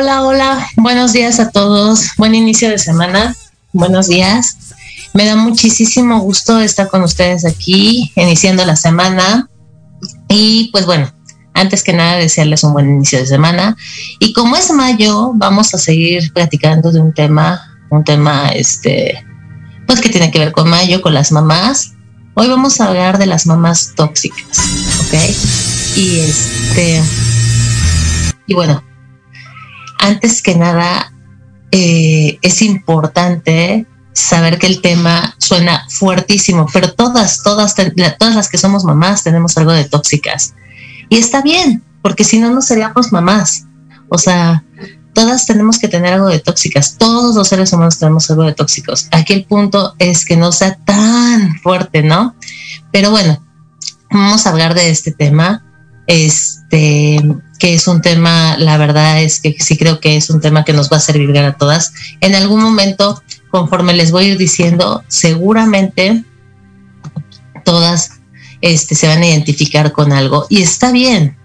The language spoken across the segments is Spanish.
Hola, hola, buenos días a todos, buen inicio de semana, buenos días. Me da muchísimo gusto estar con ustedes aquí, iniciando la semana. Y pues bueno, antes que nada desearles un buen inicio de semana. Y como es mayo, vamos a seguir platicando de un tema, un tema este, pues que tiene que ver con mayo, con las mamás. Hoy vamos a hablar de las mamás tóxicas, ¿ok? Y este, y bueno, antes que nada, eh, es importante saber que el tema suena fuertísimo, pero todas, todas, todas las que somos mamás tenemos algo de tóxicas. Y está bien, porque si no, no seríamos mamás. O sea, todas tenemos que tener algo de tóxicas. Todos los seres humanos tenemos algo de tóxicos. Aquí el punto es que no sea tan fuerte, ¿no? Pero bueno, vamos a hablar de este tema. Este, que es un tema, la verdad es que sí creo que es un tema que nos va a servir a todas. En algún momento, conforme les voy a ir diciendo, seguramente todas este, se van a identificar con algo y está bien.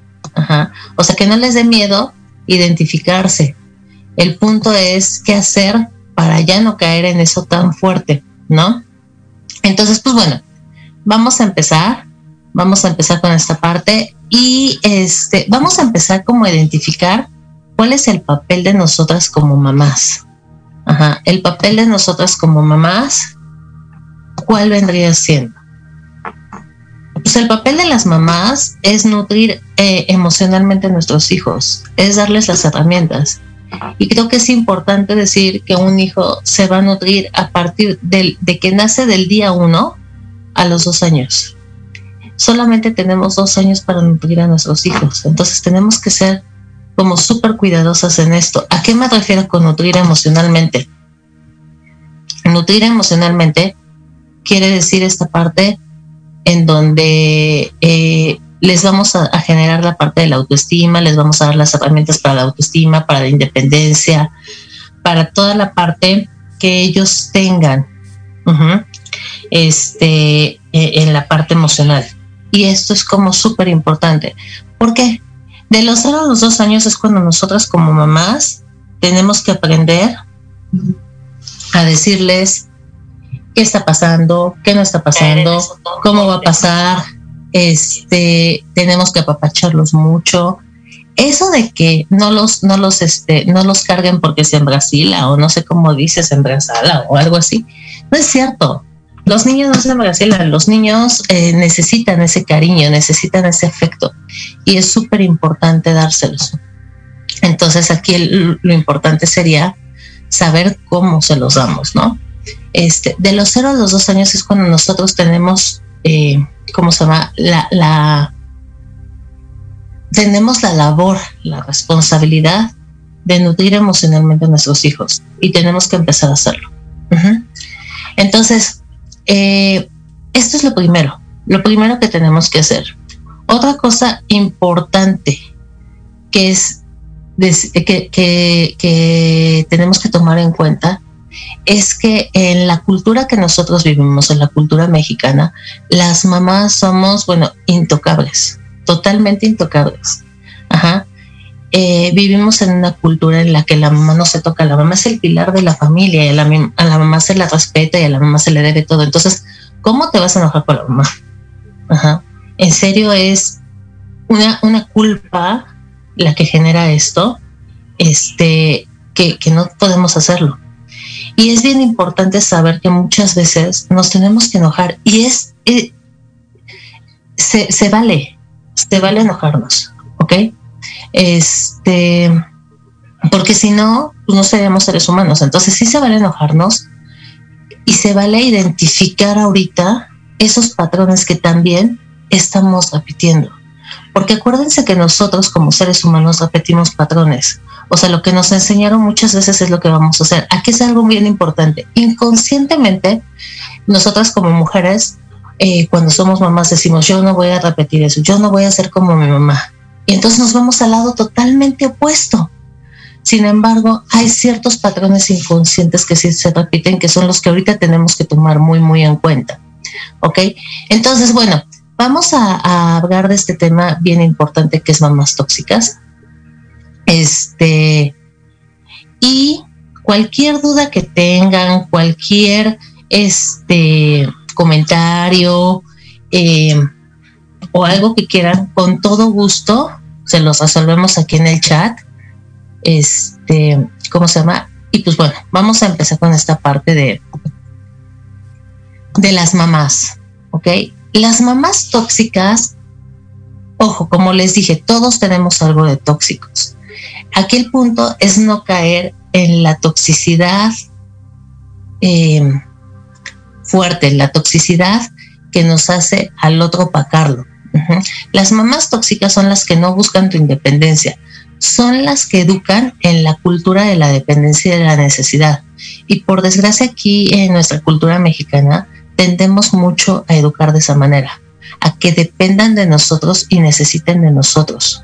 O sea, que no les dé miedo identificarse. El punto es qué hacer para ya no caer en eso tan fuerte, ¿no? Entonces, pues bueno, vamos a empezar. Vamos a empezar con esta parte y este, vamos a empezar como a identificar cuál es el papel de nosotras como mamás. Ajá, el papel de nosotras como mamás, ¿cuál vendría siendo? Pues el papel de las mamás es nutrir eh, emocionalmente a nuestros hijos, es darles las herramientas. Y creo que es importante decir que un hijo se va a nutrir a partir del, de que nace del día uno a los dos años solamente tenemos dos años para nutrir a nuestros hijos. Entonces tenemos que ser como súper cuidadosas en esto. ¿A qué me refiero con nutrir emocionalmente? Nutrir emocionalmente quiere decir esta parte en donde eh, les vamos a, generar la parte de la autoestima, les vamos a dar las herramientas para la autoestima, para la independencia, para toda la parte que ellos tengan este, e, en la parte emocional. Y esto es como súper importante. ¿Por qué? De los 0 a los 2 años es cuando nosotras como mamás tenemos que aprender a decirles qué está pasando, qué no está pasando, cómo va a pasar. Este, tenemos que apapacharlos mucho. Eso de que no los, no los, este, no los carguen porque se embrasila o no sé cómo dices embrasala o algo así, no es cierto. Los niños no se embrasilan, los niños eh, necesitan ese cariño, necesitan ese afecto y es súper importante dárselos. Entonces aquí lo importante sería saber cómo se los damos, ¿no? Este, de los 0 a los 2 años es cuando nosotros tenemos, eh, ¿cómo se llama? La, la, tenemos la labor, la responsabilidad de nutrir emocionalmente a nuestros hijos y tenemos que empezar a hacerlo. Entonces, eh, esto es lo primero, lo primero que tenemos que hacer. Otra cosa importante que es que, que, tenemos que tomar en cuenta es que en la cultura que nosotros vivimos, en la cultura mexicana, las mamás somos, bueno, intocables, totalmente intocables. Ajá. Eh, vivimos en una cultura en la que la mamá no se toca, la mamá es el pilar de la familia y a la, mamá se la respeta y a la mamá se le debe todo. Entonces, ¿cómo te vas a enojar con la mamá? En serio es una, una culpa la que genera esto este, que, no podemos hacerlo. Y es bien importante saber que muchas veces nos tenemos que enojar y es, eh, se, se, vale, se vale enojarnos, ¿ok? Este, porque si no, pues no seríamos seres humanos. Entonces sí se vale enojarnos y se vale identificar ahorita esos patrones que también estamos repitiendo. Porque acuérdense que nosotros como seres humanos repetimos patrones. O sea, lo que nos enseñaron muchas veces es lo que vamos a hacer. Aquí es algo bien importante. Inconscientemente, nosotras como mujeres, eh, cuando somos mamás, decimos, yo no voy a repetir eso, yo no voy a ser como mi mamá. Y entonces nos vamos al lado totalmente opuesto. Sin embargo, hay ciertos patrones inconscientes que sí se repiten, que son los que ahorita tenemos que tomar muy, muy en cuenta. ¿Ok? Entonces, bueno, vamos a, hablar de este tema bien importante que es mamás tóxicas. Este, y cualquier duda que tengan, cualquier este comentario eh, o algo que quieran, con todo gusto se los resolvemos aquí en el chat este, ¿cómo se llama? Y pues bueno, vamos a empezar con esta parte de, de las mamás, ¿ok? Las mamás tóxicas, ojo, como les dije, todos tenemos algo de tóxicos. Aquí el punto es no caer en la toxicidad em, fuerte, la toxicidad que nos hace al otro Las mamás tóxicas son las que no buscan tu independencia, son las que educan en la cultura de la dependencia y de la necesidad. Y por desgracia aquí en nuestra cultura mexicana tendemos mucho a educar de esa manera, a que dependan de nosotros y necesiten de nosotros.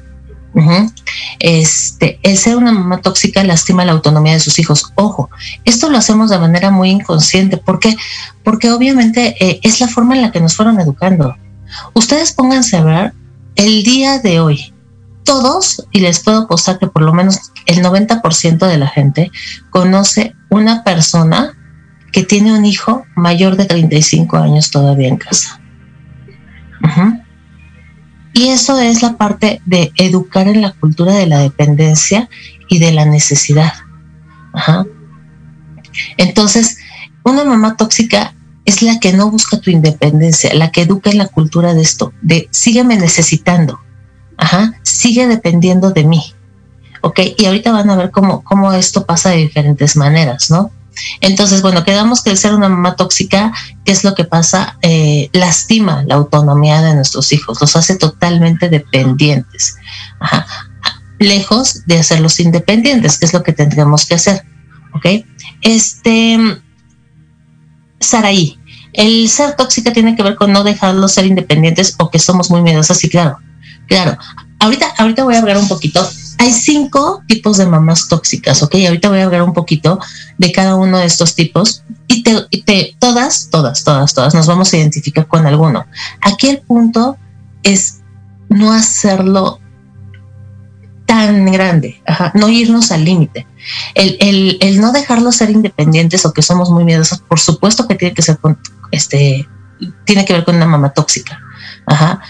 Este, el ser una mamá tóxica lastima la autonomía de sus hijos. Ojo, esto lo hacemos de manera muy inconsciente. ¿Por qué? Porque obviamente eh, es la forma en la que nos fueron educando. Ustedes pónganse a ver el día de hoy, todos, y les puedo postar que por lo menos el 90% de la gente conoce una persona que tiene un hijo mayor de 35 años todavía en casa. Y eso es la parte de educar en la cultura de la dependencia y de la necesidad. Entonces, una mamá tóxica es la que no busca tu independencia, la que educa en la cultura de esto, de sígueme necesitando ajá, sigue dependiendo de mí. ¿Ok? Y ahorita van a ver cómo, cómo esto pasa de diferentes maneras, ¿no? Entonces, bueno, quedamos que el ser una mamá tóxica, ¿qué es lo que pasa? Eh, lastima la autonomía de nuestros hijos, los hace totalmente dependientes, lejos de hacerlos independientes, que es lo que tendríamos que hacer, ¿ok? Este, Saraí, el ser tóxica tiene que ver con no dejarlos ser independientes o que somos muy miedosas, sí, claro. Claro, ahorita, ahorita voy a hablar un poquito. Hay cinco tipos de mamás tóxicas, ¿ok? Ahorita voy a hablar un poquito de cada uno de estos tipos y te, todas, todas, todas, todas nos vamos a identificar con alguno. Aquí el punto es no hacerlo tan grande, no irnos al límite. El, el, el, no dejarlos ser independientes o que somos muy miedosos, por supuesto que tiene que ser con, este, tiene que ver con una mamá tóxica. Ajá.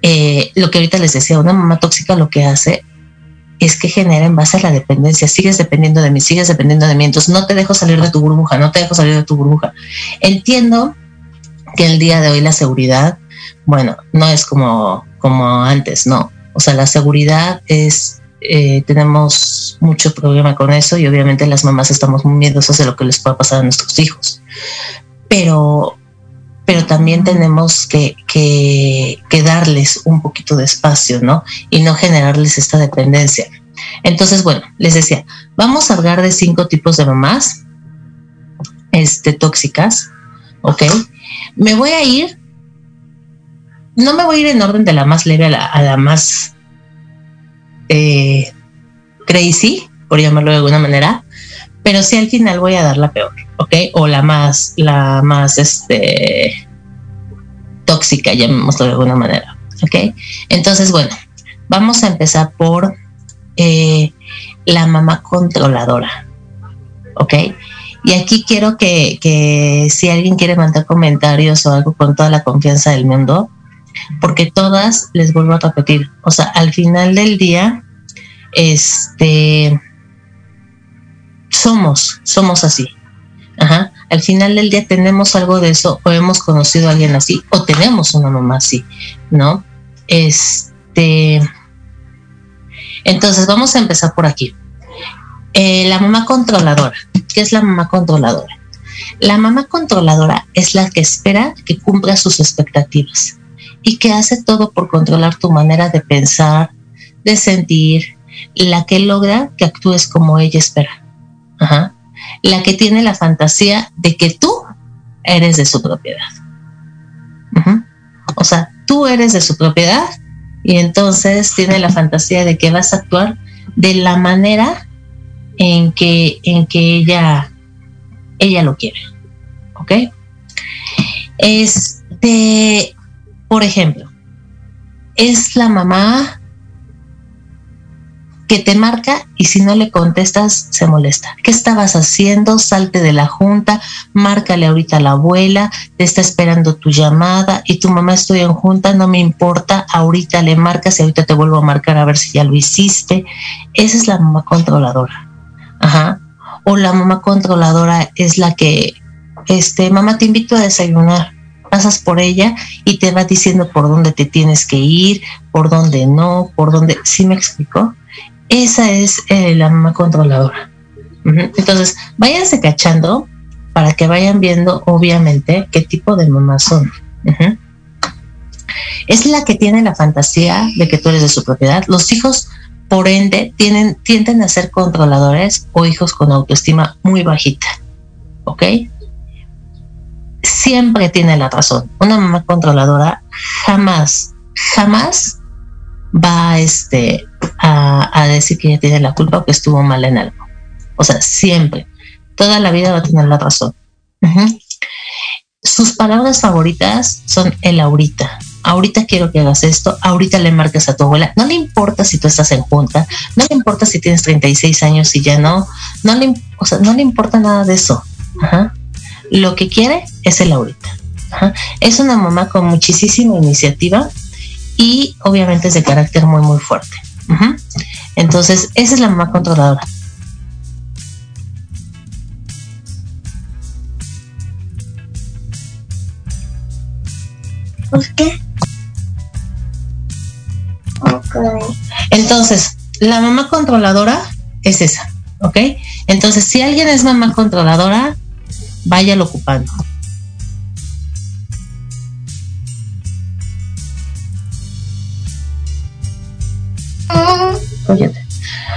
Eh, lo que ahorita les decía, una mamá tóxica lo que hace es que genera en base a la dependencia. Sigues dependiendo de mí, sigues dependiendo de mí. Entonces no te dejo salir de tu burbuja, no te dejo salir de tu burbuja. Entiendo que el día de hoy la seguridad, bueno, no es como, como antes, no. O sea, la seguridad es, eh, tenemos mucho problema con eso y obviamente las mamás estamos muy miedosas de lo que les pueda pasar a nuestros hijos. Pero pero también tenemos que, darles un poquito de espacio, ¿no? Y no generarles esta dependencia. Entonces, bueno, les decía, vamos a hablar de cinco tipos de mamás este, tóxicas, ¿ok? Me voy a ir, no me voy a ir en orden de la más leve a la, más eh, crazy, por llamarlo de alguna manera, pero sí al final voy a dar la peor, ¿ok? O la más, la más, este, tóxica, llamémoslo de alguna manera, ¿ok? Entonces, bueno, vamos a empezar por eh, la mamá controladora, ¿ok? Y aquí quiero que, que si alguien quiere mandar comentarios o algo con toda la confianza del mundo, porque todas, les vuelvo a repetir, o sea, al final del día, este somos, somos así. Ajá. Al final del día tenemos algo de eso, o hemos conocido a alguien así, o tenemos una mamá así, ¿no? Este. Entonces, vamos a empezar por aquí. Eh, la mamá controladora. ¿Qué es la mamá controladora? La mamá controladora es la que espera que cumpla sus expectativas y que hace todo por controlar tu manera de pensar, de sentir, la que logra que actúes como ella espera. La que tiene la fantasía de que tú eres de su propiedad. O sea, tú eres de su propiedad y entonces tiene la fantasía de que vas a actuar de la manera en que, en que ella, ella lo quiere. ¿Ok? Este, por ejemplo, es la mamá que te marca y si no le contestas se molesta. ¿Qué estabas haciendo? Salte de la junta, márcale ahorita a la abuela, te está esperando tu llamada y tu mamá estoy en junta, no me importa, ahorita le marcas y ahorita te vuelvo a marcar a ver si ya lo hiciste. Esa es la mamá controladora. Ajá. O la mamá controladora es la que, este, mamá te invito a desayunar pasas por ella y te va diciendo por dónde te tienes que ir, por dónde no, por dónde. ¿Sí me explicó? Esa es eh, la mamá controladora. Entonces, váyanse cachando para que vayan viendo, obviamente, qué tipo de mamá son. Es la que tiene la fantasía de que tú eres de su propiedad. Los hijos, por ende, tienen, tienden a ser controladores o hijos con autoestima muy bajita. ¿Ok? Siempre tiene la razón. Una mamá controladora jamás, jamás va este, a, decir que ella tiene la culpa o que estuvo mal en algo. O sea, siempre, toda la vida va a tener la razón. Sus palabras favoritas son el ahorita. Ahorita quiero que hagas esto, ahorita le marques a tu abuela. No le importa si tú estás en junta, no le importa si tienes 36 años y ya no, no le, o sea, no le importa nada de eso. Lo que quiere es el ahorita. Es una mamá con muchísima iniciativa y obviamente es de carácter muy, muy fuerte. Entonces, esa es la mamá controladora. ¿Por qué? Entonces, la mamá controladora es esa, ¿ok? Entonces, si alguien es mamá controladora, váyalo ocupando.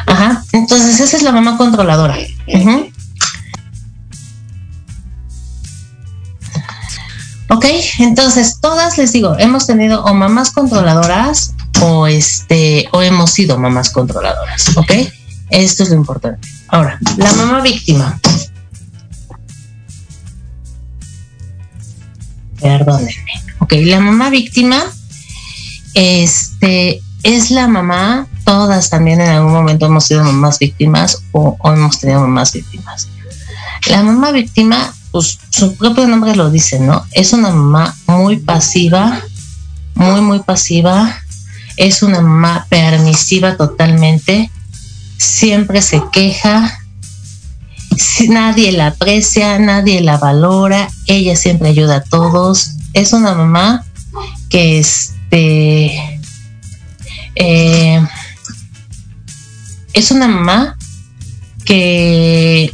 Ajá. Entonces esa es la mamá controladora. Ok, entonces todas les digo, hemos tenido o mamás controladoras o este o hemos sido mamás controladoras, ¿ok? Esto es lo importante. Ahora, la mamá víctima. Perdónenme. Ok, la mamá víctima este es la mamá, todas también en algún momento hemos sido mamás víctimas o, hemos tenido mamás víctimas. La mamá víctima, pues su propio nombre lo dice, ¿no? Es una mamá muy pasiva, muy, muy pasiva. Es una mamá permisiva totalmente. Siempre se queja. Nadie la aprecia, nadie la valora. Ella siempre ayuda a todos. Es una mamá que este eh, es una mamá que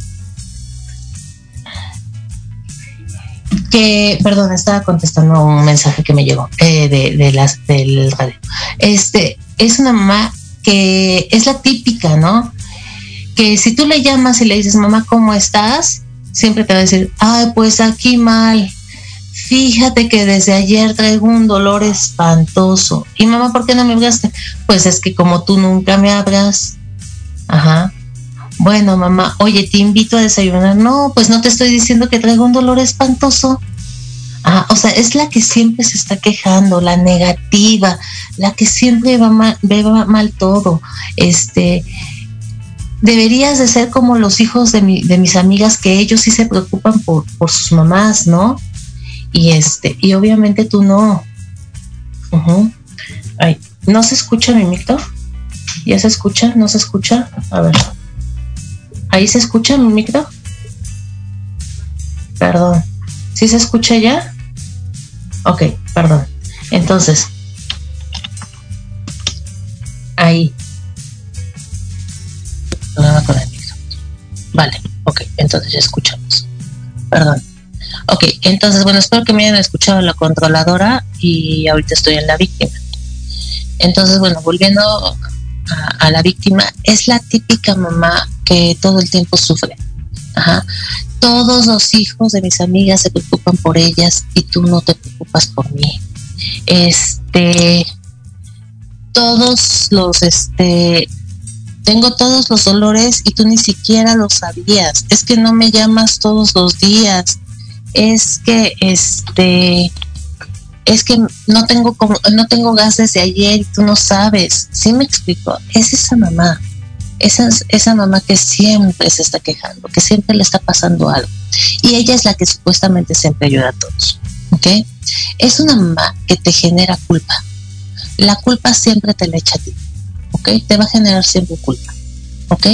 que, perdón, estaba contestando un mensaje que me llegó eh, de, las del radio. Este es una mamá que es la típica, ¿no? Que si tú le llamas y le dices, mamá, ¿cómo estás? Siempre te va a decir, ay, pues aquí mal, fíjate que desde ayer traigo un dolor espantoso. Y mamá, ¿por qué no me hablaste? Pues es que como tú nunca me hablas. Ajá. Bueno, mamá, oye, te invito a desayunar. No, pues no te estoy diciendo que traigo un dolor espantoso. Ah, o sea, es la que siempre se está quejando, la negativa, la que siempre va mal, ve mal todo. Este, deberías de ser como los hijos de, de mis amigas, que ellos sí se preocupan por, por sus mamás, ¿no? y este, y obviamente tú no. Ay, ¿no se escucha mi micro? ¿Ya se escucha? ¿No se escucha? A ver. ¿Ahí se escucha mi micro? Perdón. ¿Sí se escucha ya? Ok, perdón. Entonces, ahí. Con el micro. Vale, ok, entonces ya escuchamos. Perdón. Ok, entonces, bueno, espero que me hayan escuchado la controladora y ahorita estoy en la víctima. Entonces, bueno, volviendo a, la víctima, es la típica mamá que todo el tiempo sufre. Todos los hijos de mis amigas se preocupan por ellas y tú no te preocupas por mí. Este, todos los, este, tengo todos los dolores y tú ni siquiera lo sabías. Es que no me llamas todos los días. Es que, este, es que no tengo no tengo gas desde ayer y tú no sabes. ¿Sí me explico? Es esa mamá. Esa, esa mamá que siempre se está quejando, que siempre le está pasando algo. Y ella es la que supuestamente siempre ayuda a todos. ¿Ok? Es una mamá que te genera culpa. La culpa siempre te la echa a ti. ¿Ok? Te va a generar siempre culpa. ¿Ok?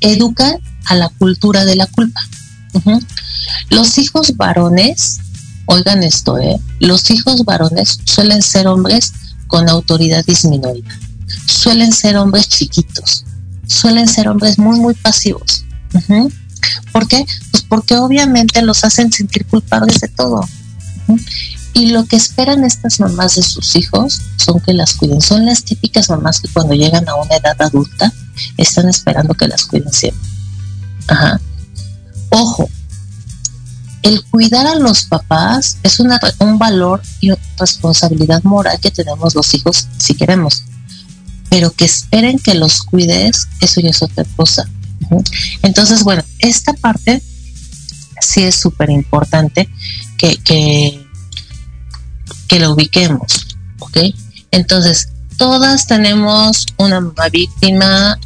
Educa a la cultura de la culpa. Los hijos varones Oigan esto, ¿eh? Los hijos varones suelen ser hombres con autoridad disminuida. Suelen ser hombres chiquitos. Suelen ser hombres muy, muy pasivos. ¿Por qué? Pues porque obviamente los hacen sentir culpables de todo. Y lo que esperan estas mamás de sus hijos son que las cuiden. Son las típicas mamás que cuando llegan a una edad adulta están esperando que las cuiden siempre. Ajá. Ojo, el cuidar a los papás es una, un valor y responsabilidad moral que tenemos los hijos si queremos. Pero que esperen que los cuides, eso ya es otra cosa. Entonces, bueno, esta parte sí es súper importante que, que, que lo ubiquemos. ¿Ok? Entonces, todas tenemos una mamá víctima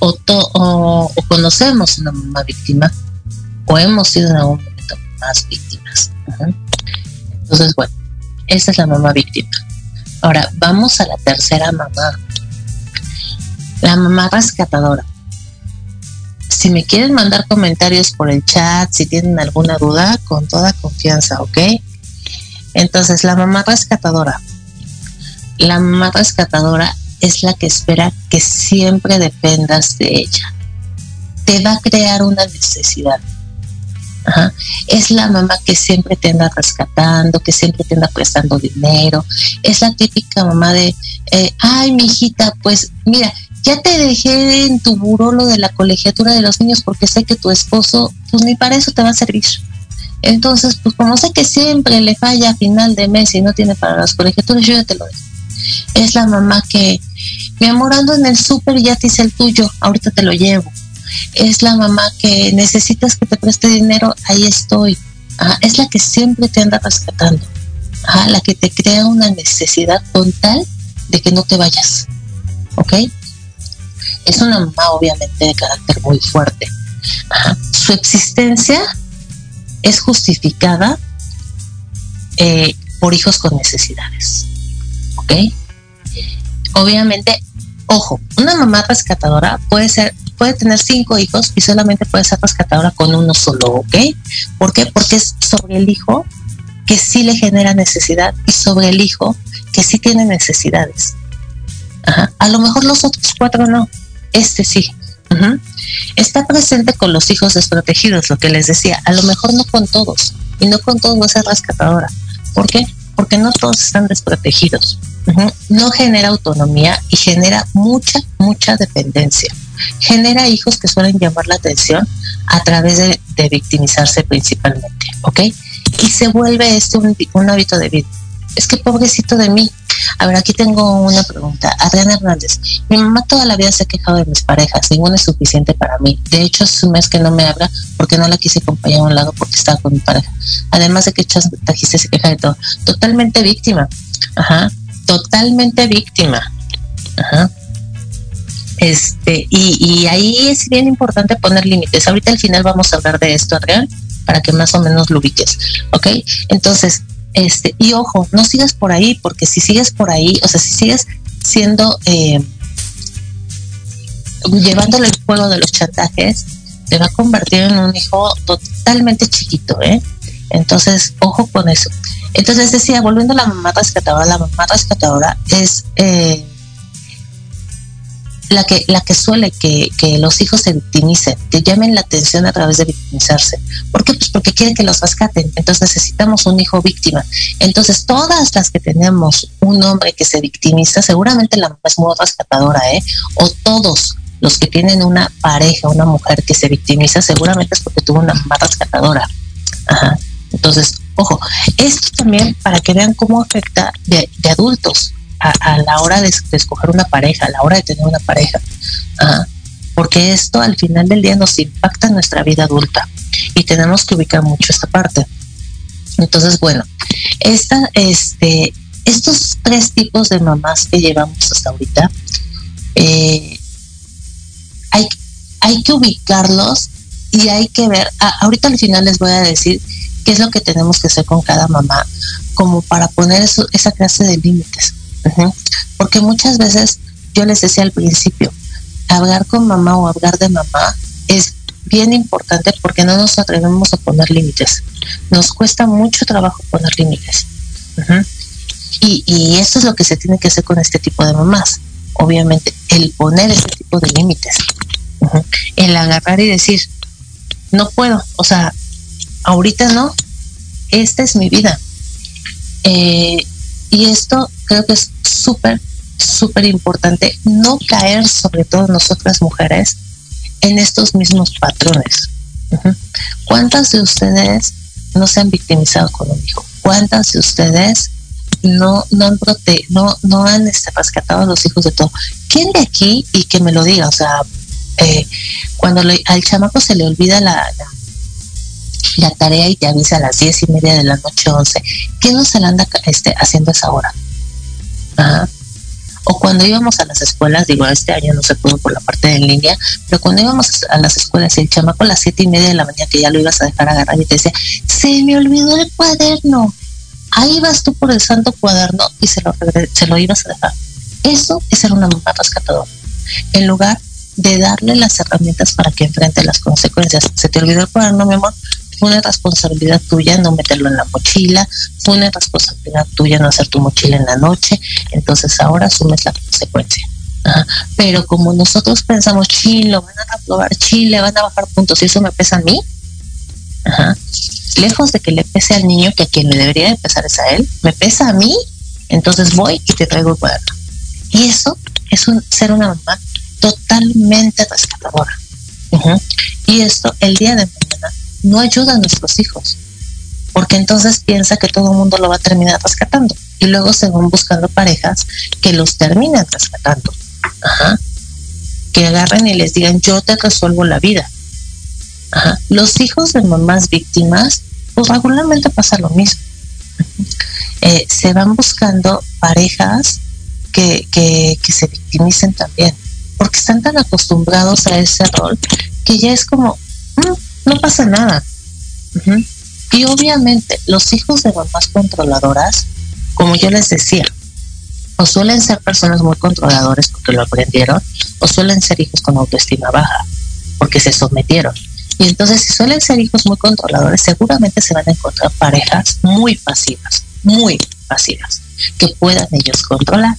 o, o, conocemos una mamá víctima o hemos sido en algún más víctimas. Entonces, bueno, esa es la mamá víctima. Ahora, vamos a la tercera mamá. La mamá rescatadora. Si me quieren mandar comentarios por el chat, si tienen alguna duda, con toda confianza, ¿ok? Entonces, la mamá rescatadora. La mamá rescatadora es la que espera que siempre dependas de ella. Te va a crear una necesidad es la mamá que siempre te anda rescatando, que siempre te anda prestando dinero. Es la típica mamá de, eh, ay, mi hijita, pues mira, ya te dejé en tu buró lo de la colegiatura de los niños porque sé que tu esposo, pues ni para eso te va a servir. Entonces, pues como sé que siempre le falla a final de mes y no tiene para las colegiaturas, yo ya te lo dejo. Es la mamá que, mi amor, ando en el súper y ya te hice el tuyo, ahorita te lo llevo es la mamá que necesitas que te preste dinero, ahí estoy. es la que siempre te anda rescatando. la que te crea una necesidad con tal de que no te vayas. ¿Ok? Es una mamá obviamente de carácter muy fuerte. Su existencia es justificada eh, por hijos con necesidades. ¿Ok? Obviamente, ojo, una mamá rescatadora puede ser puede tener cinco hijos y solamente puede ser rescatadora con uno solo, ¿ok? ¿Por qué? Porque es sobre el hijo que sí le genera necesidad y sobre el hijo que sí tiene necesidades. A lo mejor los otros cuatro no, este sí. Está presente con los hijos desprotegidos, lo que les decía, a lo mejor no con todos, y no con todos va a ser rescatadora. ¿Por qué? Porque no todos están desprotegidos. No genera autonomía y genera mucha, mucha dependencia genera hijos que suelen llamar la atención a través de, victimizarse principalmente, ¿ok? Y se vuelve este un, hábito de vida. Es que pobrecito de mí. A ver, aquí tengo una pregunta. Adriana Hernández, mi mamá toda la vida se ha quejado de mis parejas, ninguna es suficiente para mí. De hecho, es un mes que no me habla porque no la quise acompañar a un lado porque estaba con mi pareja. Además de que trajiste se queja de todo. Totalmente víctima. Ajá. Totalmente víctima. Ajá. Este, y, ahí es bien importante poner límites. Ahorita al final vamos a hablar de esto, Adrián, para que más o menos lo ubiques. ¿Ok? Entonces, este, y ojo, no sigas por ahí, porque si sigues por ahí, o sea, si sigues siendo, eh, llevándole el juego de los chantajes, te va a convertir en un hijo totalmente chiquito, ¿eh? Entonces, ojo con eso. Entonces decía, volviendo a la mamá rescatadora, la mamá rescatadora es eh, la que, la que suele que, los hijos se victimicen, que llamen la atención a través de victimizarse. ¿Por qué? Pues porque quieren que los rescaten. Entonces necesitamos un hijo víctima. Entonces todas las que tenemos un hombre que se victimiza, seguramente la mamá es rescatadora, ¿eh? O todos los que tienen una pareja, una mujer que se victimiza, seguramente es porque tuvo una mamá rescatadora. Ajá. Entonces, ojo, esto también para que vean cómo afecta de, de adultos a, la hora de, escoger una pareja, a la hora de tener una pareja. Ah, porque esto al final del día nos impacta en nuestra vida adulta y tenemos que ubicar mucho esta parte. Entonces, bueno, esta, este, estos tres tipos de mamás que llevamos hasta ahorita, eh, hay, que ubicarlos y hay que ver, ahorita al final les voy a decir qué es lo que tenemos que hacer con cada mamá, como para poner eso, esa clase de límites. Porque muchas veces, yo les decía al principio, hablar con mamá o hablar de mamá es bien importante porque no nos atrevemos a poner límites. Nos cuesta mucho trabajo poner límites. y, y eso es lo que se tiene que hacer con este tipo de mamás. Obviamente, el poner ese tipo de límites. El agarrar y decir, no puedo, o sea, ahorita no, esta es mi vida. Eh, y esto creo que es súper, súper importante no caer, sobre todo nosotras mujeres, en estos mismos patrones. ¿Cuántas de ustedes no se han victimizado con un hijo? ¿Cuántas de ustedes no, no han prote no, no han este, rescatado a los hijos de todo? ¿Quién de aquí y que me lo diga? O sea, eh, cuando al chamaco se le olvida la, la, tarea y te avisa a las diez y media de la noche, once, ¿qué no se le anda este, haciendo esa hora? O cuando íbamos a las escuelas, digo, este año no se pudo por la parte de línea, pero cuando íbamos a las escuelas y el chamaco a las siete y media de la mañana que ya lo ibas a dejar agarrar y te decía, se me olvidó el cuaderno. Ahí vas tú por el santo cuaderno y se lo, se lo ibas a dejar. Eso es ser una mamá rescatadora. En lugar de darle las herramientas para que enfrente las consecuencias. Se te olvidó el cuaderno, mi amor, fue una responsabilidad tuya no meterlo en la mochila, fue una responsabilidad tuya no hacer tu mochila en la noche, entonces ahora asumes la consecuencia. Pero como nosotros pensamos, chile, van a aprobar chile, van a bajar puntos y eso me pesa a mí, lejos de que le pese al niño, que a quien le debería de pesar es a él, me pesa a mí, entonces voy y te traigo el cuaderno. Y eso es un, ser una mamá totalmente rescatadora. Y esto el día de mañana no ayuda a nuestros hijos, porque entonces piensa que todo el mundo lo va a terminar rescatando y luego se van buscando parejas que los terminen rescatando. Que agarren y les digan, yo te resuelvo la vida. Los hijos de mamás víctimas, pues regularmente pasa lo mismo. Eh, se van buscando parejas que, que, se victimicen también, porque están tan acostumbrados a ese rol que ya es como, mm, no pasa nada. Y obviamente los hijos de mamás controladoras, como yo les decía, o suelen ser personas muy controladores porque lo aprendieron, o suelen ser hijos con autoestima baja porque se sometieron. Y entonces si suelen ser hijos muy controladores, seguramente se van a encontrar parejas muy pasivas, muy pasivas, que puedan ellos controlar.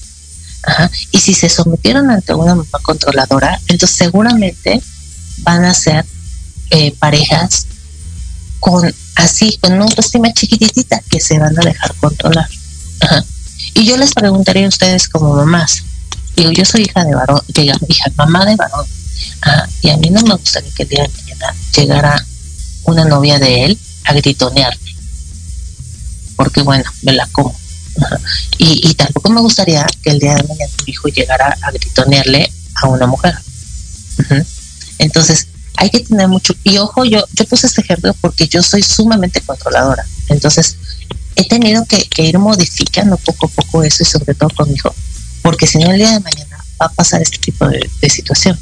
Y si se sometieron ante una mamá controladora, entonces seguramente van a ser eh, parejas con así, con una autoestima chiquitita que se van a dejar controlar. Y yo les preguntaría a ustedes como mamás, digo, yo soy hija de varón, hija, mamá de varón, y a mí no me gustaría que el día de mañana llegara una novia de él a gritonearme, porque bueno, me la como. Y, y, tampoco me gustaría que el día de mañana mi hijo llegara a gritonearle a una mujer. Entonces, hay que tener mucho, y ojo, yo, yo puse este ejemplo porque yo soy sumamente controladora, entonces he tenido que, ir modificando poco a poco eso y sobre todo con mi hijo, porque si no el día de mañana va a pasar este tipo de, situación,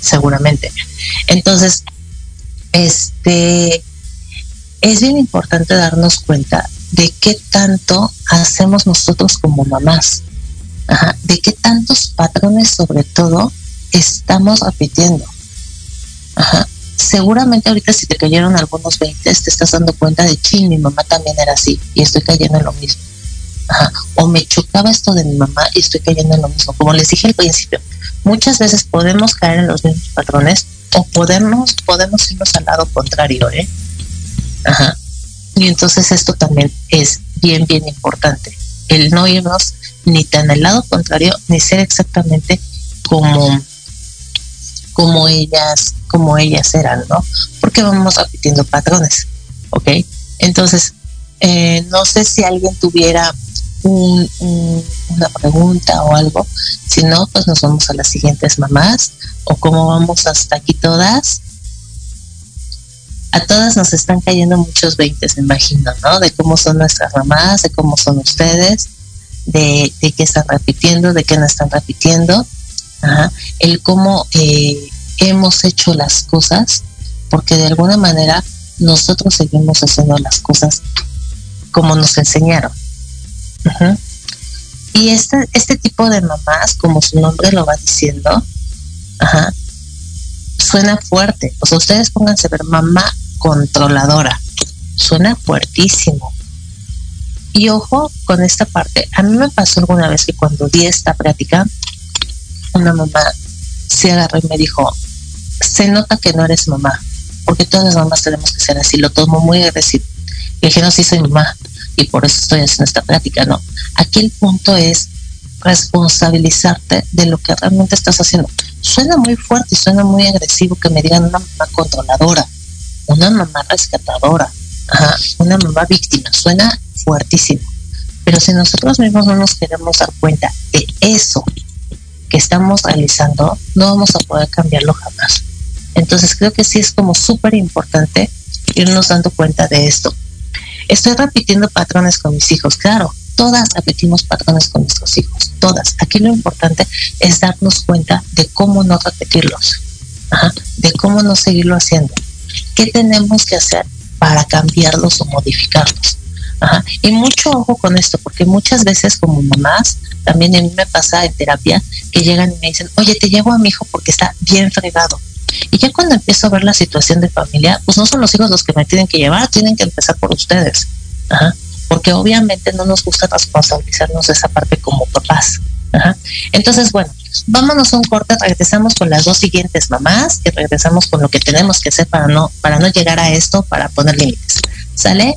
seguramente. Entonces, este, es bien importante darnos cuenta de qué tanto hacemos nosotros como mamás, de qué tantos patrones sobre todo estamos repitiendo seguramente ahorita si te cayeron algunos 20, te estás dando cuenta de, que mi mamá también era así y estoy cayendo en lo mismo. O me chocaba esto de mi mamá y estoy cayendo en lo mismo. Como les dije al principio, muchas veces podemos caer en los mismos patrones o podemos, podemos irnos al lado contrario, ¿eh? Ajá. Y entonces esto también es bien, bien importante. El no irnos ni tan al lado contrario, ni ser exactamente como, como ellas, como ellas eran, ¿no? Porque vamos repitiendo patrones, ¿ok? Entonces, eh, no sé si alguien tuviera una pregunta o algo. Si no, pues nos vamos a las siguientes mamás. O cómo vamos hasta aquí todas. A todas nos están cayendo muchos veintes, me imagino, ¿no? De cómo son nuestras mamás, de cómo son ustedes, de, de qué están repitiendo, de qué no están repitiendo. El cómo eh, hemos hecho las cosas, porque de alguna manera nosotros seguimos haciendo las cosas como nos enseñaron. Y este, este tipo de mamás, como su nombre lo va diciendo, suena fuerte. O sea, ustedes pónganse a ver mamá controladora. Suena fuertísimo. Y ojo con esta parte. A mí me pasó alguna vez que cuando di esta práctica, una mamá se agarró y me dijo, se nota que no eres mamá, porque todas las mamás tenemos que ser así. Lo tomo muy agresivo. Y dije, no, sí soy mamá y por eso estoy haciendo esta práctica, no. Aquí el punto es responsabilizarte de lo que realmente estás haciendo. Suena muy fuerte y suena muy agresivo que me digan una mamá controladora, una mamá rescatadora, una mamá víctima, suena fuertísimo. Pero si nosotros mismos no nos queremos dar cuenta de eso que estamos realizando, no vamos a poder cambiarlo jamás. Entonces creo que sí es como súper importante irnos dando cuenta de esto. Estoy repitiendo patrones con mis hijos, claro, todas repetimos patrones con nuestros hijos, todas. Aquí lo importante es darnos cuenta de cómo no repetirlos, de cómo no seguirlo haciendo. ¿Qué tenemos que hacer para cambiarlos o modificarlos? Y mucho ojo con esto, porque muchas veces como mamás, también a mí me pasa en terapia, que llegan y me dicen, oye, te llevo a mi hijo porque está bien fregado. Y ya cuando empiezo a ver la situación de familia, pues no son los hijos los que me tienen que llevar, tienen que empezar por ustedes. Porque obviamente no nos gusta responsabilizarnos de esa parte como papás. Entonces, bueno, vámonos a un corte, regresamos con las dos siguientes mamás y regresamos con lo que tenemos que hacer para no, para no llegar a esto, para poner límites. ¿Sale?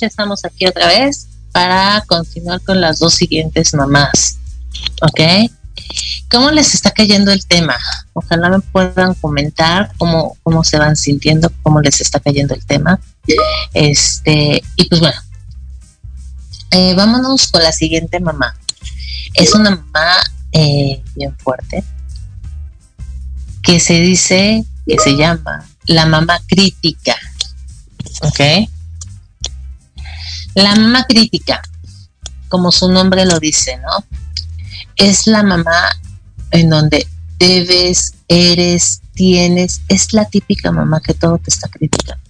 Ya estamos aquí otra vez para continuar con las dos siguientes mamás. ¿Ok? ¿Cómo les está cayendo el tema? Ojalá me puedan comentar cómo, cómo se van sintiendo, cómo les está cayendo el tema. Este, y pues bueno, eh, vámonos con la siguiente mamá. Es una mamá eh, bien fuerte que se dice, que se llama la mamá crítica. ¿Ok? La mamá crítica, como su nombre lo dice, ¿no? Es la mamá en donde debes, eres, tienes, es la típica mamá que todo te está criticando.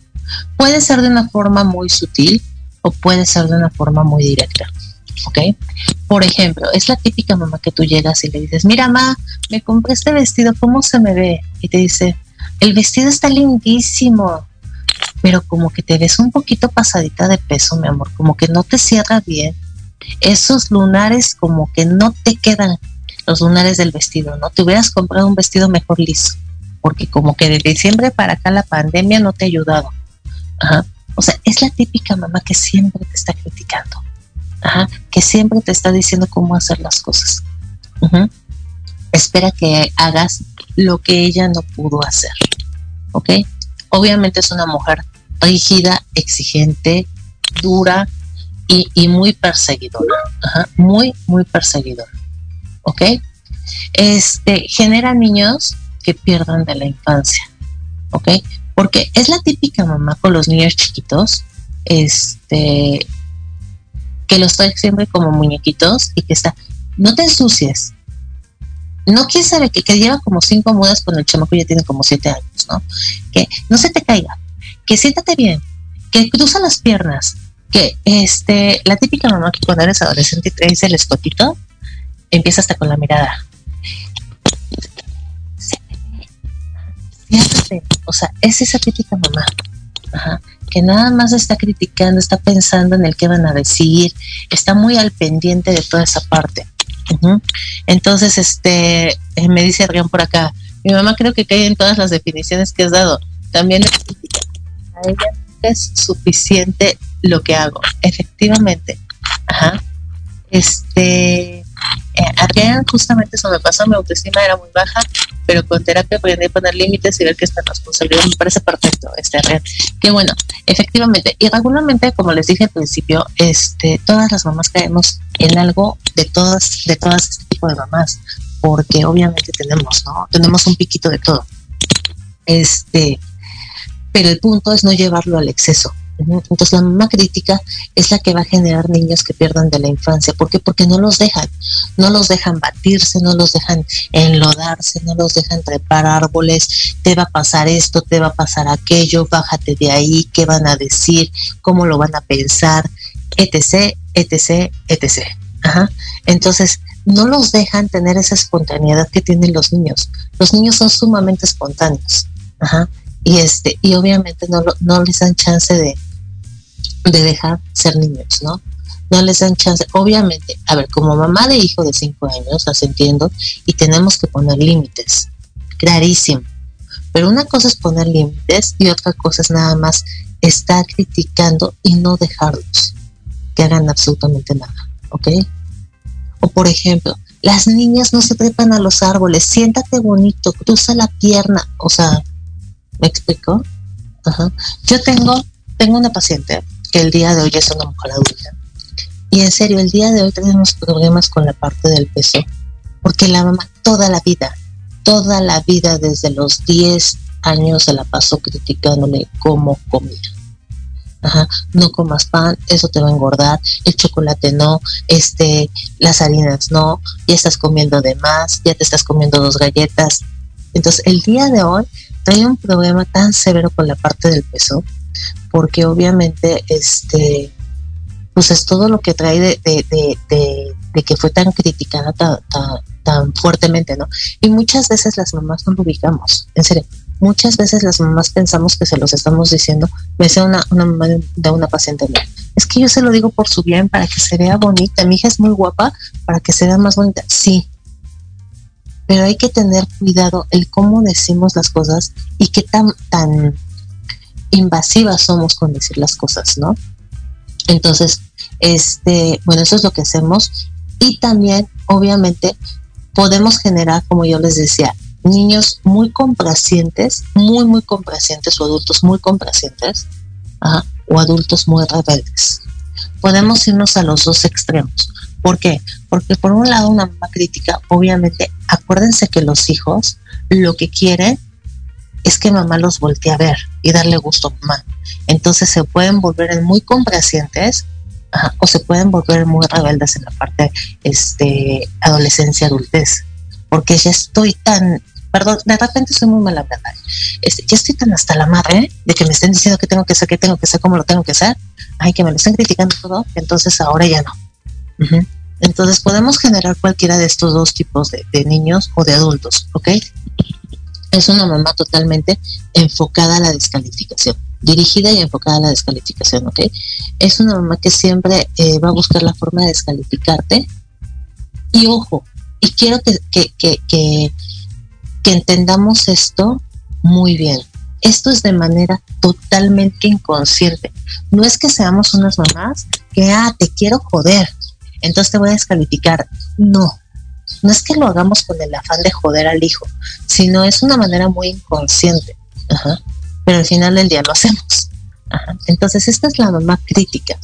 Puede ser de una forma muy sutil o puede ser de una forma muy directa. ¿Ok? Por ejemplo, es la típica mamá que tú llegas y le dices, mira, mamá, me compré este vestido, ¿cómo se me ve? Y te dice, el vestido está lindísimo, pero como que te ves un poquito pasadita de peso, mi amor, como que no te cierra bien. Esos lunares como que no te quedan los lunares del vestido, ¿no? Te hubieras comprado un vestido mejor liso, porque como que de diciembre para acá la pandemia no te ha ayudado. Ajá. O sea, es la típica mamá que siempre te está criticando, Ajá. que siempre te está diciendo cómo hacer las cosas. Espera que hagas lo que ella no pudo hacer. ¿Ok? Obviamente es una mujer rígida, exigente, dura y, muy perseguidora. muy, muy perseguidora. ¿Ok? Este, genera niños que pierdan de la infancia. ¿Ok? Porque es la típica mamá con los niños chiquitos, este, que los trae siempre como muñequitos y que está, no te ensucies, no quieres saber que, lleva como cinco mudas cuando el chamaco ya tiene como siete años, ¿no? Que no se te caiga, que siéntate bien, que cruza las piernas, que este, la típica mamá que cuando eres adolescente y traes el escotito, empieza hasta con la mirada. Fíjate, o sea, es esa típica mamá, que nada más está criticando, está pensando en el que van a decir, está muy al pendiente de toda esa parte. Entonces, este, eh, me dice Adrián por acá, mi mamá creo que cae en todas las definiciones que has dado. También es crítica a ella es suficiente lo que hago. Efectivamente. Ajá. Este, eh, justamente eso me pasó, mi autoestima era muy baja, pero con terapia aprendí a poner límites y ver que esta responsabilidad me parece perfecto, este Adrián. Que bueno, efectivamente, y regularmente, como les dije al principio, este, todas las mamás caemos en algo de todas, de todas este tipo de mamás, porque obviamente tenemos, ¿no? Tenemos un piquito de todo. Este, pero el punto es no llevarlo al exceso. Entonces la mamá crítica es la que va a generar niños que pierdan de la infancia. ¿Por qué? Porque no los dejan, no los dejan batirse, no los dejan enlodarse, no los dejan trepar árboles, te va a pasar esto, te va a pasar aquello, bájate de ahí, qué van a decir, cómo lo van a pensar, etc., etc., etc. Entonces, no los dejan tener esa espontaneidad que tienen los niños. Los niños son sumamente espontáneos. Ajá y este y obviamente no, no les dan chance de, de dejar ser niños, ¿no? No les dan chance, obviamente, a ver, como mamá de hijo de cinco años, las entiendo, y tenemos que poner límites, clarísimo. Pero una cosa es poner límites y otra cosa es nada más estar criticando y no dejarlos que hagan absolutamente nada, ¿ok? O por ejemplo, las niñas no se trepan a los árboles, siéntate bonito, cruza la pierna, o sea, ¿Me explico? Yo tengo, tengo una paciente que el día de hoy es una mujer adulta. Y en serio, el día de hoy tenemos problemas con la parte del peso. Porque la mamá toda la vida, toda la vida desde los 10 años se la pasó criticándole cómo comía. Ajá, no comas pan, eso te va a engordar, el chocolate no, este, las harinas no, ya estás comiendo de más, ya te estás comiendo dos galletas. Entonces, el día de hoy trae un problema tan severo con la parte del peso, porque obviamente, este, pues es todo lo que trae de, de, de, que fue tan criticada tan, tan, fuertemente, ¿no? Y muchas veces las mamás no lo ubicamos, en serio. Muchas veces las mamás pensamos que se los estamos diciendo. Me decía una, una mamá de una paciente mía, es que yo se lo digo por su bien, para que se vea bonita. Mi hija es muy guapa, para que se vea más bonita. Sí, pero hay que tener cuidado el cómo decimos las cosas y qué tan, tan invasivas somos con decir las cosas, ¿no? Entonces, este, bueno, eso es lo que hacemos. Y también, obviamente, podemos generar, como yo les decía, niños muy complacientes, muy, muy complacientes, o adultos muy complacientes, o adultos muy rebeldes. Podemos irnos a los dos extremos. ¿Por qué? Porque por un lado una mamá crítica, obviamente, acuérdense que los hijos lo que quieren es que mamá los voltee a ver y darle gusto a mamá. Entonces se pueden volver muy complacientes o se pueden volver muy rebeldes en la parte este, adolescencia, adultez. Porque ya estoy tan, perdón, de repente soy muy mala verdad. Este, ya estoy tan hasta la madre de que me estén diciendo que tengo que hacer, que tengo que hacer, cómo lo tengo que hacer. Ay, que me lo estén criticando todo, entonces ahora ya no. Entonces podemos generar cualquiera de estos dos tipos de, niños o de adultos, ¿ok? Es una mamá totalmente enfocada a la descalificación dirigida y enfocada a la descalificación, ¿ok? Es una mamá que siempre eh, va a buscar la forma de descalificarte. Y ojo, y quiero que, que, que, que, entendamos esto muy bien. Esto es de manera totalmente inconsciente. No es que seamos unas mamás que, ah, te quiero joder, entonces te voy a descalificar. No, no es que lo hagamos con el afán de joder al hijo, sino es una manera muy inconsciente. Ajá pero al final del día lo hacemos. Entonces, esta es la mamá crítica.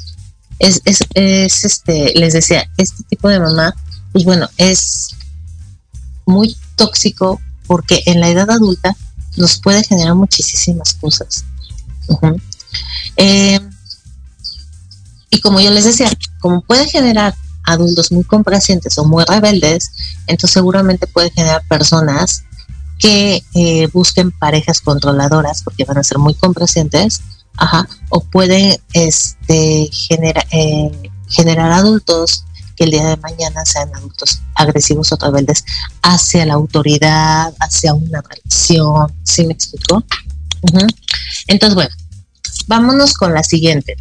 Es, es, es, este, les decía, este tipo de mamá, pues bueno, es muy tóxico porque en la edad adulta nos puede generar muchísimas cosas. Eh, y como yo les decía, como puede generar adultos muy complacientes o muy rebeldes, entonces seguramente puede generar personas que eh, busquen parejas controladoras porque van a ser muy complacientes, ajá, o pueden este, eh, generar adultos que el día de mañana sean adultos agresivos o rebeldes hacia la autoridad, hacia una relación, ¿sí me explico? Entonces, bueno, vámonos con la siguiente.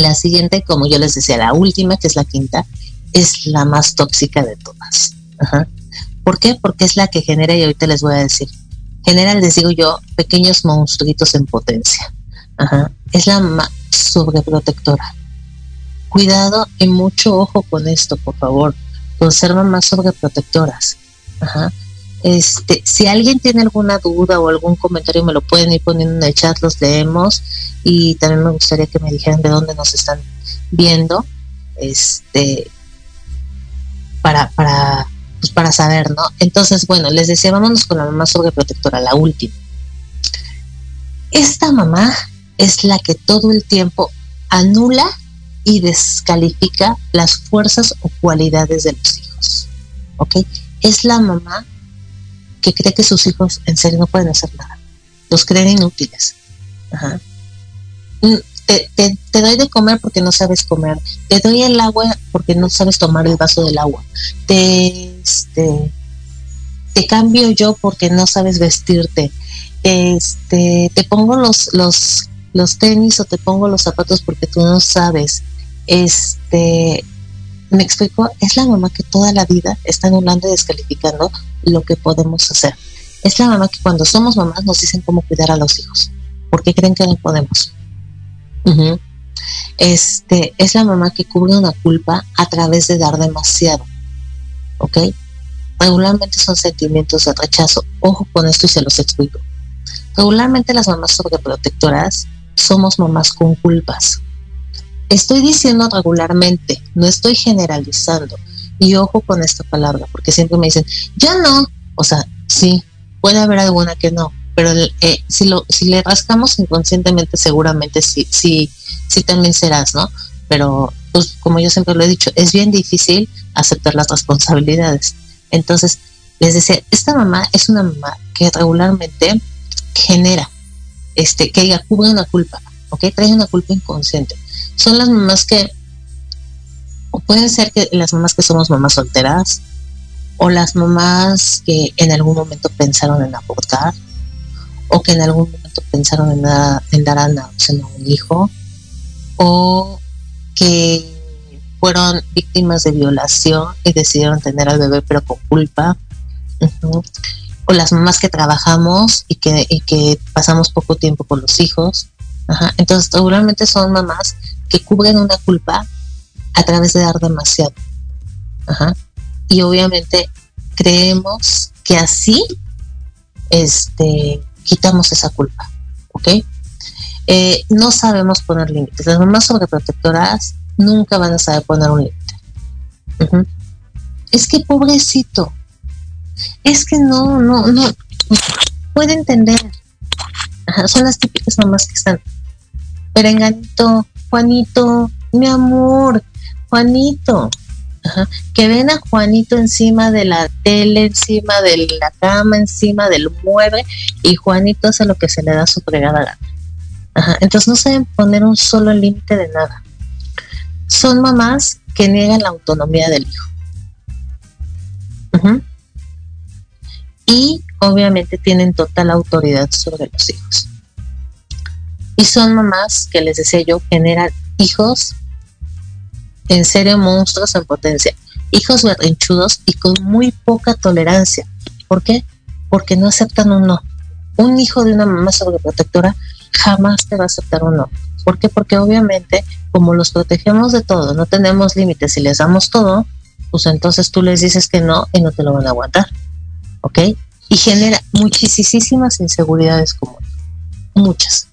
La siguiente, como yo les decía, la última, que es la quinta, es la más tóxica de todas. ¿Por qué? Porque es la que genera, y ahorita les voy a decir, genera, les digo yo, pequeños monstruitos en potencia. Ajá. Es la sobreprotectora. Cuidado y mucho ojo con esto, por favor. Conserva más sobreprotectoras. Ajá. Este, si alguien tiene alguna duda o algún comentario, me lo pueden ir poniendo en el chat, los leemos. Y también me gustaría que me dijeran de dónde nos están viendo. Este, para, para pues para saber, ¿no? Entonces, bueno, les decía, vámonos con la mamá sobreprotectora, la última. Esta mamá es la que todo el tiempo anula y descalifica las fuerzas o cualidades de los hijos. ¿Ok? Es la mamá que cree que sus hijos en serio no pueden hacer nada. Los creen inútiles. Mm, te, doy de comer porque no sabes comer, te doy el agua porque no sabes tomar el vaso del agua, te, este, te cambio yo porque no sabes vestirte, este, te pongo los, los, los tenis o te pongo los zapatos porque tú no sabes, este, me explico, es la mamá que toda la vida está anulando y descalificando lo que podemos hacer. Es la mamá que cuando somos mamás nos dicen cómo cuidar a los hijos, porque creen que no podemos. Este es la mamá que cubre una culpa a través de dar demasiado. ¿Ok? Regularmente son sentimientos de rechazo. Ojo con esto y se los explico. Regularmente las mamás sobreprotectoras somos mamás con culpas. Estoy diciendo regularmente, no estoy generalizando. Y ojo con esta palabra, porque siempre me dicen, ya no. O sea, sí, puede haber alguna que no, pero eh, si lo si le rascamos inconscientemente seguramente sí sí sí también serás, ¿no? Pero pues como yo siempre lo he dicho, es bien difícil aceptar las responsabilidades. Entonces, les decía, esta mamá es una mamá que regularmente genera, este, que ella cubre una culpa, ¿ok? Trae una culpa inconsciente. Son las mamás que, o pueden ser que las mamás que somos mamás solteras, o las mamás que en algún momento pensaron en abortar, o que en algún momento pensaron en, dar a un hijo, o que fueron víctimas de violación y decidieron tener al bebé pero con culpa. O las mamás que trabajamos y que, y que pasamos poco tiempo con los hijos. Entonces, seguramente son mamás que cubren una culpa a través de dar demasiado. Y obviamente creemos que así este, quitamos esa culpa. ¿Ok? Eh, no sabemos poner límites. Las mamás sobreprotectoras nunca van a saber poner un límite. Es que pobrecito, es que no, no, no, puede entender. son las típicas mamás que están, perenganito, Juanito, mi amor, Juanito, que ven a Juanito encima de la tele, encima de la cama, encima del mueble, y Juanito hace lo que se le da su fregada gana. Entonces no saben poner un solo límite de nada son mamás que niegan la autonomía del hijo. Y obviamente tienen total autoridad sobre los hijos. Y son mamás que les decía yo, generan hijos en serio monstruos en potencia, hijos berrinchudos y con muy poca tolerancia. ¿Por qué? Porque no aceptan un no. Un hijo de una mamá sobreprotectora jamás te va a aceptar un no. ¿Por qué? Porque obviamente como los protegemos de todo, no tenemos límites y les damos todo, pues entonces tú les dices que no y no te lo van a aguantar. ¿Ok? Y genera muchísimas inseguridades como muchas.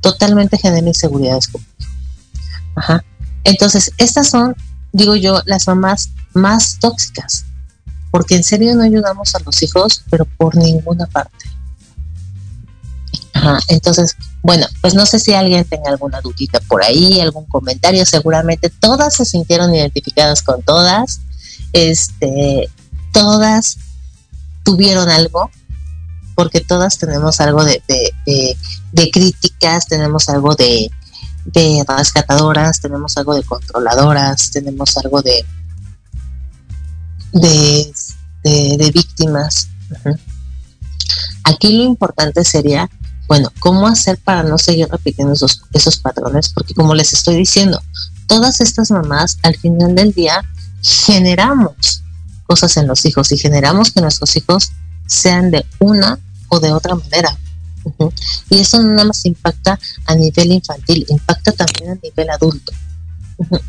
Totalmente genera inseguridades como Ajá. Entonces, estas son, digo yo, las mamás más tóxicas. Porque en serio no ayudamos a los hijos, pero por ninguna parte. Ajá. Entonces, bueno, pues no sé si alguien tenga alguna dudita por ahí, algún comentario, seguramente todas se sintieron identificadas con todas, este, todas tuvieron algo, porque todas tenemos algo de, de, críticas, tenemos algo de, de rescatadoras, tenemos algo de controladoras, tenemos algo de, de, de, víctimas. Aquí lo importante sería bueno, ¿cómo hacer para no seguir repitiendo esos, esos patrones? Porque como les estoy diciendo, todas estas mamás al final del día generamos cosas en los hijos y generamos que nuestros hijos sean de una o de otra manera. Y eso no nada más impacta a nivel infantil, impacta también a nivel adulto.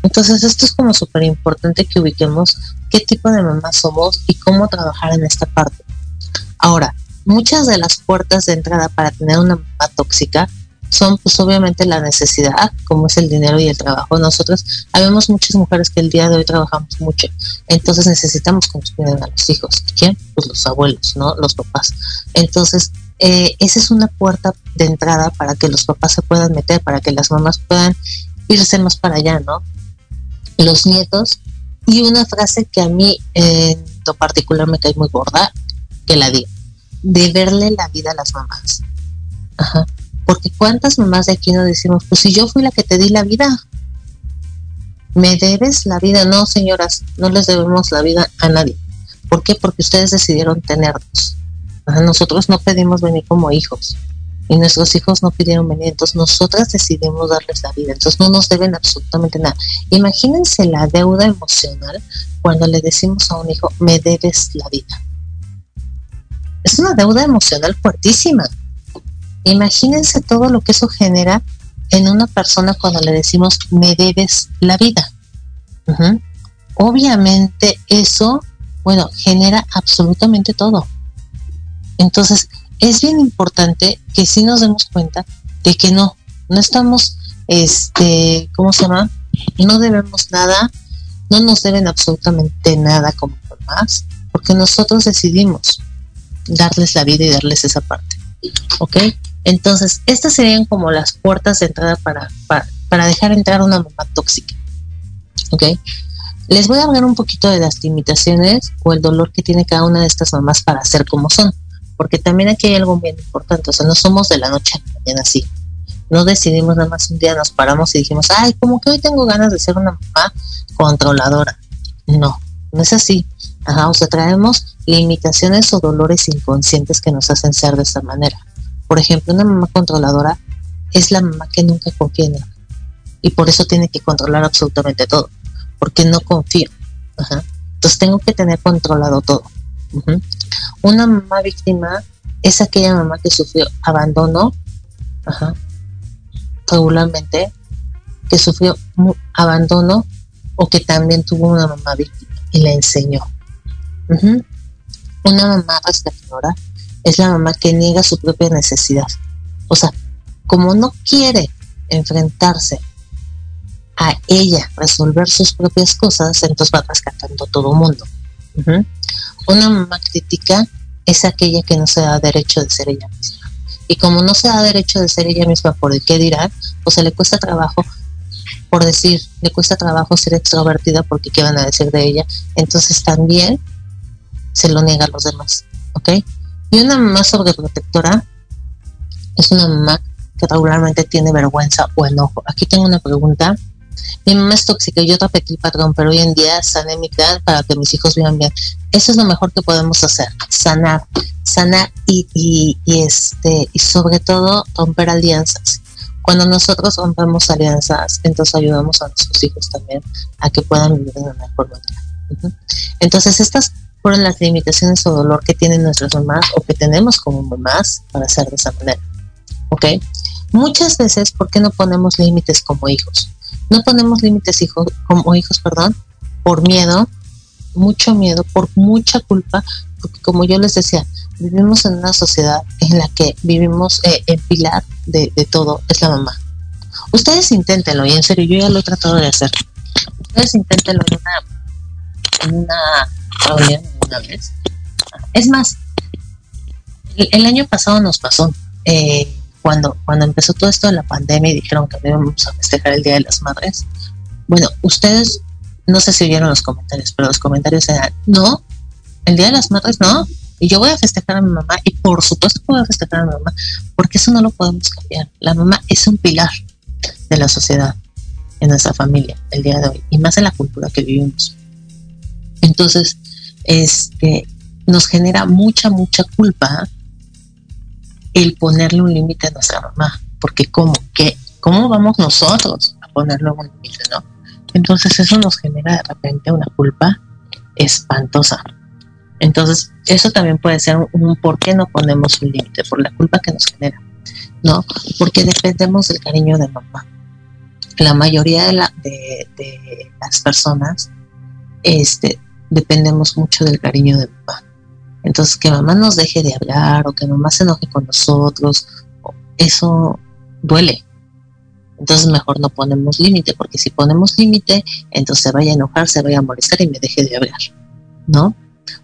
Entonces esto es como súper importante que ubiquemos qué tipo de mamá somos y cómo trabajar en esta parte. Ahora, muchas de las puertas de entrada para tener una mamá tóxica son pues obviamente la necesidad, como es el dinero y el trabajo. Nosotros, habemos muchas mujeres que el día de hoy trabajamos mucho, entonces necesitamos que nos cuiden a los hijos. ¿Quién? Pues los abuelos, ¿no? Los papás. Entonces, eh, esa es una puerta de entrada para que los papás se puedan meter, para que las mamás puedan irse más para allá, ¿no? Los nietos. Y una frase que a mí en lo particular me cae muy gorda, que la digo de verle la vida a las mamás. Ajá. Porque cuántas mamás de aquí nos decimos, pues si yo fui la que te di la vida, me debes la vida. No, señoras, no les debemos la vida a nadie. ¿Por qué? Porque ustedes decidieron tenernos. Nosotros no pedimos venir como hijos y nuestros hijos no pidieron venir, entonces nosotras decidimos darles la vida, entonces no nos deben absolutamente nada. Imagínense la deuda emocional cuando le decimos a un hijo, me debes la vida es una deuda emocional fuertísima. Imagínense todo lo que eso genera en una persona cuando le decimos me debes la vida. Obviamente eso, bueno, genera absolutamente todo. Entonces, es bien importante que sí nos demos cuenta de que no, no estamos, este, ¿cómo se llama? No debemos nada, no nos deben absolutamente nada como más, porque nosotros decidimos darles la vida y darles esa parte. ¿Ok? Entonces, estas serían como las puertas de entrada para, para, dejar entrar una mamá tóxica. ¿Ok? Les voy a hablar un poquito de las limitaciones o el dolor que tiene cada una de estas mamás para ser como son. Porque también aquí hay algo bien importante. O sea, no somos de la noche a la mañana así. No decidimos nada más un día, nos paramos y dijimos, ay, como que hoy tengo ganas de ser una mamá controladora. No, no es así. Ajá, o sea, traemos limitaciones o dolores inconscientes que nos hacen ser de esta manera. Por ejemplo, una mamá controladora es la mamá que nunca confía en ella. Y por eso tiene que controlar absolutamente todo. Porque no confío. Entonces tengo que tener controlado todo. Una mamá víctima es aquella mamá que sufrió abandono regularmente, que sufrió abandono o que también tuvo una mamá víctima y la enseñó. Una mamá rescatadora es la mamá que niega su propia necesidad. O sea, como no quiere enfrentarse a ella, resolver sus propias cosas, entonces va rescatando a todo mundo. Una mamá crítica es aquella que no se da derecho de ser ella misma. Y como no se da derecho de ser ella misma por qué dirán, pues se le cuesta trabajo por decir, le cuesta trabajo ser extrovertida porque qué van a decir de ella. Entonces también se lo niega a los demás. ¿Ok? Y una mamá sobreprotectora es una mamá que regularmente tiene vergüenza o enojo. Aquí tengo una pregunta. Mi mamá es tóxica, yo repetí patrón, pero hoy en día sané mi clan para que mis hijos vivan bien. Eso es lo mejor que podemos hacer, sanar, sanar y, y, este y sobre todo romper alianzas. Cuando nosotros rompemos alianzas, entonces ayudamos a nuestros hijos también a que puedan vivir de una mejor manera. Entonces estas fueron las limitaciones o dolor que tienen nuestras mamás o que tenemos como mamás para hacer de esa manera. ¿Ok? Muchas veces, ¿por qué no ponemos límites como hijos? No ponemos límites hijos, como hijos, perdón, por miedo, mucho miedo, por mucha culpa, porque como yo les decía, vivimos en una sociedad en la que vivimos, eh, el pilar de, todo es la mamá. Ustedes inténtenlo, y en serio, yo ya lo he tratado de hacer. Ustedes inténtenlo en una, en una una vez. Es más, el, año pasado nos pasó, eh, cuando, cuando empezó todo esto de la pandemia y dijeron que no íbamos a festejar el Día de las Madres. Bueno, ustedes, no sé si vieron los comentarios, pero los comentarios eran, no, el Día de las Madres no, y yo voy a festejar a mi mamá, y por supuesto que voy a festejar a mi mamá, porque eso no lo podemos cambiar. La mamá es un pilar de la sociedad, en nuestra familia, el día de hoy, y más en la cultura que vivimos. Entonces, este, nos genera mucha, mucha culpa el ponerle un límite a nuestra mamá, porque ¿cómo, qué, ¿cómo vamos nosotros a ponerle un límite, no? Entonces eso nos genera de repente una culpa espantosa. Entonces, eso también puede ser un, por qué no ponemos un límite, por la culpa que nos genera, ¿no? Porque dependemos del cariño de mamá. La mayoría de, la, de, de las personas este, dependemos mucho del cariño de mamá. Entonces, que mamá nos deje de hablar o que mamá se enoje con nosotros, eso duele. Entonces mejor no ponemos límite, porque si ponemos límite, entonces se vaya a enojar, se vaya a molestar y me deje de hablar, ¿no?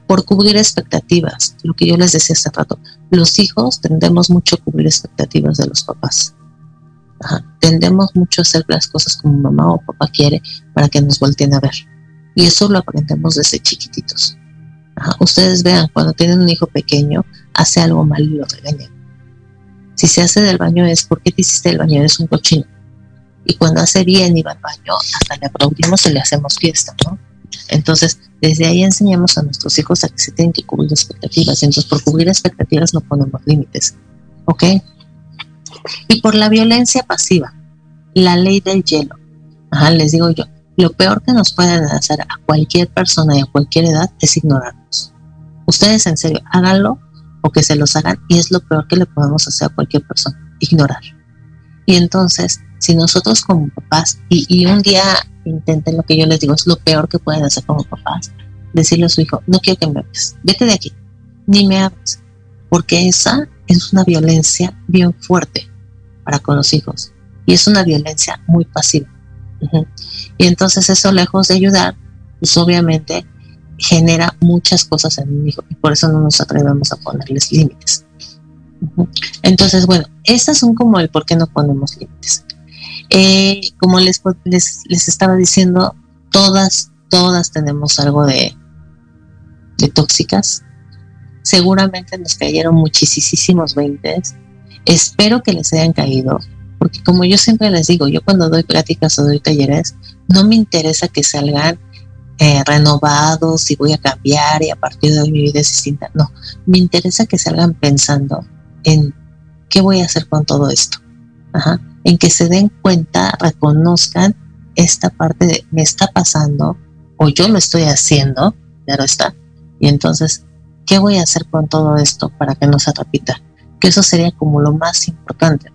Por cubrir expectativas, lo que yo les decía hace rato, los hijos tendemos mucho a cubrir expectativas de los papás. Tendemos mucho a hacer las cosas como mamá o papá quiere para que nos volteen a ver. Y eso lo aprendemos desde chiquititos. Ustedes vean, cuando tienen un hijo pequeño, hace algo mal y lo regañan. Si se hace del baño es porque te hiciste del baño, eres un cochino. Y cuando hace bien y va al baño, hasta le aplaudimos y le hacemos fiesta, ¿no? Entonces, desde ahí enseñamos a nuestros hijos a que se tienen que cubrir expectativas. Entonces, por cubrir expectativas no ponemos límites. ¿Ok? Y por la violencia pasiva, la ley del hielo. Ajá, les digo yo, lo peor que nos pueden hacer a cualquier persona y a cualquier edad es ignorarnos. Ustedes en serio, háganlo o que se los hagan y es lo peor que le podemos hacer a cualquier persona, ignorar. Y entonces, si nosotros como papás, y, un día intenten lo que yo les digo, es lo peor que pueden hacer como papás, decirle a su hijo, no quiero que me hables, vete de aquí, ni me hables, porque esa es una violencia bien fuerte para con los hijos y es una violencia muy pasiva. Y entonces eso, lejos de ayudar, pues obviamente genera muchas cosas en mi hijo y por eso no nos atrevemos a ponerles límites. Entonces, bueno, esas son como el por qué no ponemos límites. Eh, como les, les, les, estaba diciendo, todas, todas tenemos algo de, de tóxicas. Seguramente nos cayeron muchísimos veintes. Espero que les hayan caído, porque como yo siempre les digo, yo cuando doy pláticas o doy talleres, no me interesa que salgan eh, renovados y voy a cambiar y a partir de hoy mi vida es distinta. No, me interesa que salgan pensando en qué voy a hacer con todo esto. En que se den cuenta, reconozcan esta parte de me está pasando o yo lo estoy haciendo, claro está. Y entonces, ¿qué voy a hacer con todo esto para que no se repita? Que eso sería como lo más importante.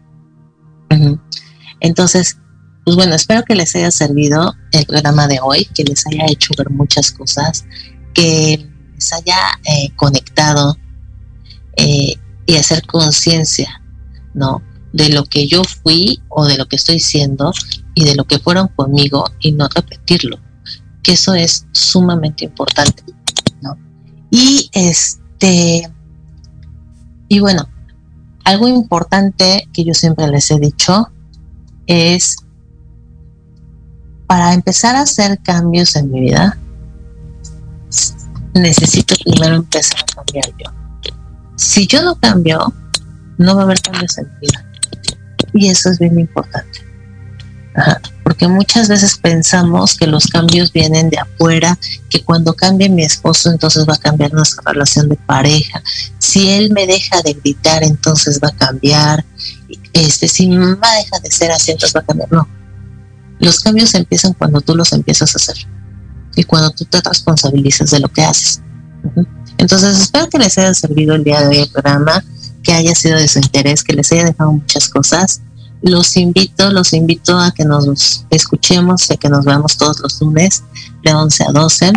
Entonces, pues bueno, espero que les haya servido el programa de hoy, que les haya hecho ver muchas cosas, que les haya eh, conectado eh, y hacer conciencia, ¿no? De lo que yo fui o de lo que estoy siendo y de lo que fueron conmigo y no repetirlo, que eso es sumamente importante, ¿no? Y este, y bueno, algo importante que yo siempre les he dicho es para empezar a hacer cambios en mi vida, necesito primero empezar a cambiar yo. Si yo no cambio, no va a haber cambios en mi vida. Y eso es bien importante. Porque muchas veces pensamos que los cambios vienen de afuera, que cuando cambie mi esposo entonces va a cambiar nuestra relación de pareja. Si él me deja de gritar entonces va a cambiar. Este, si mi mamá deja de ser así entonces va a cambiar. No, los cambios empiezan cuando tú los empiezas a hacer y cuando tú te responsabilizas de lo que haces. Entonces, espero que les haya servido el día de hoy el programa, que haya sido de su interés, que les haya dejado muchas cosas. Los invito, los invito a que nos escuchemos y a que nos veamos todos los lunes de 11 a 12.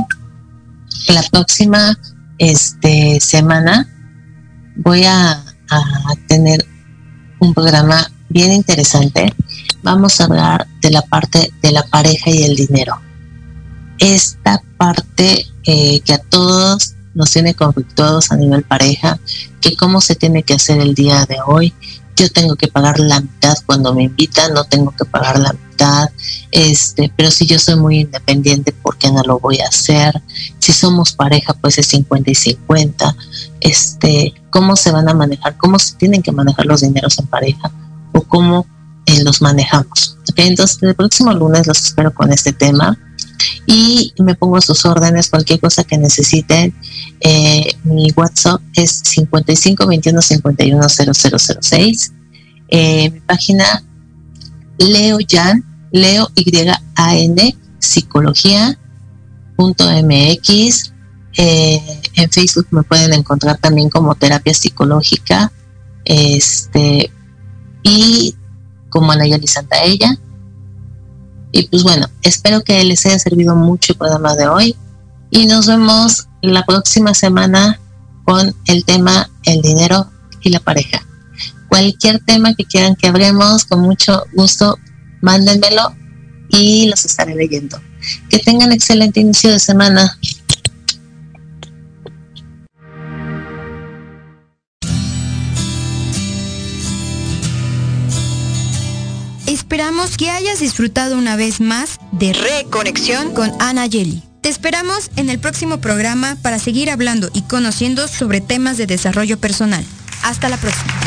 La próxima este, semana voy a, tener un programa bien interesante vamos a hablar de la parte de la pareja y el dinero. Esta parte eh, que a todos nos tiene conflictuados a nivel pareja, que cómo se tiene que hacer el día de hoy. Yo tengo que pagar la mitad cuando me invitan, no tengo que pagar la mitad, este, pero si yo soy muy independiente, ¿por qué no lo voy a hacer? Si somos pareja, pues es 50 y 50. Este, ¿cómo se van a manejar? ¿Cómo se tienen que manejar los dineros en pareja? ¿O cómo eh, los manejamos. Entonces, el próximo lunes los espero con este tema y me pongo a sus órdenes, cualquier cosa que necesiten. Eh, mi WhatsApp es 55 21 51 0006. Eh, mi página Leo Yan, Leo Y A N psicología punto mx en Facebook me pueden encontrar también como terapia psicológica este y como Anayali Santa ella. Y pues bueno, espero que les haya servido mucho el programa de hoy. Y nos vemos la próxima semana con el tema el dinero y la pareja. Cualquier tema que quieran que hablemos, con mucho gusto, mándenmelo y los estaré leyendo. Que tengan excelente inicio de semana. Esperamos que hayas disfrutado una vez más de Reconexión con Ana Yeli. Te esperamos en el próximo programa para seguir hablando y conociendo sobre temas de desarrollo personal. Hasta la próxima.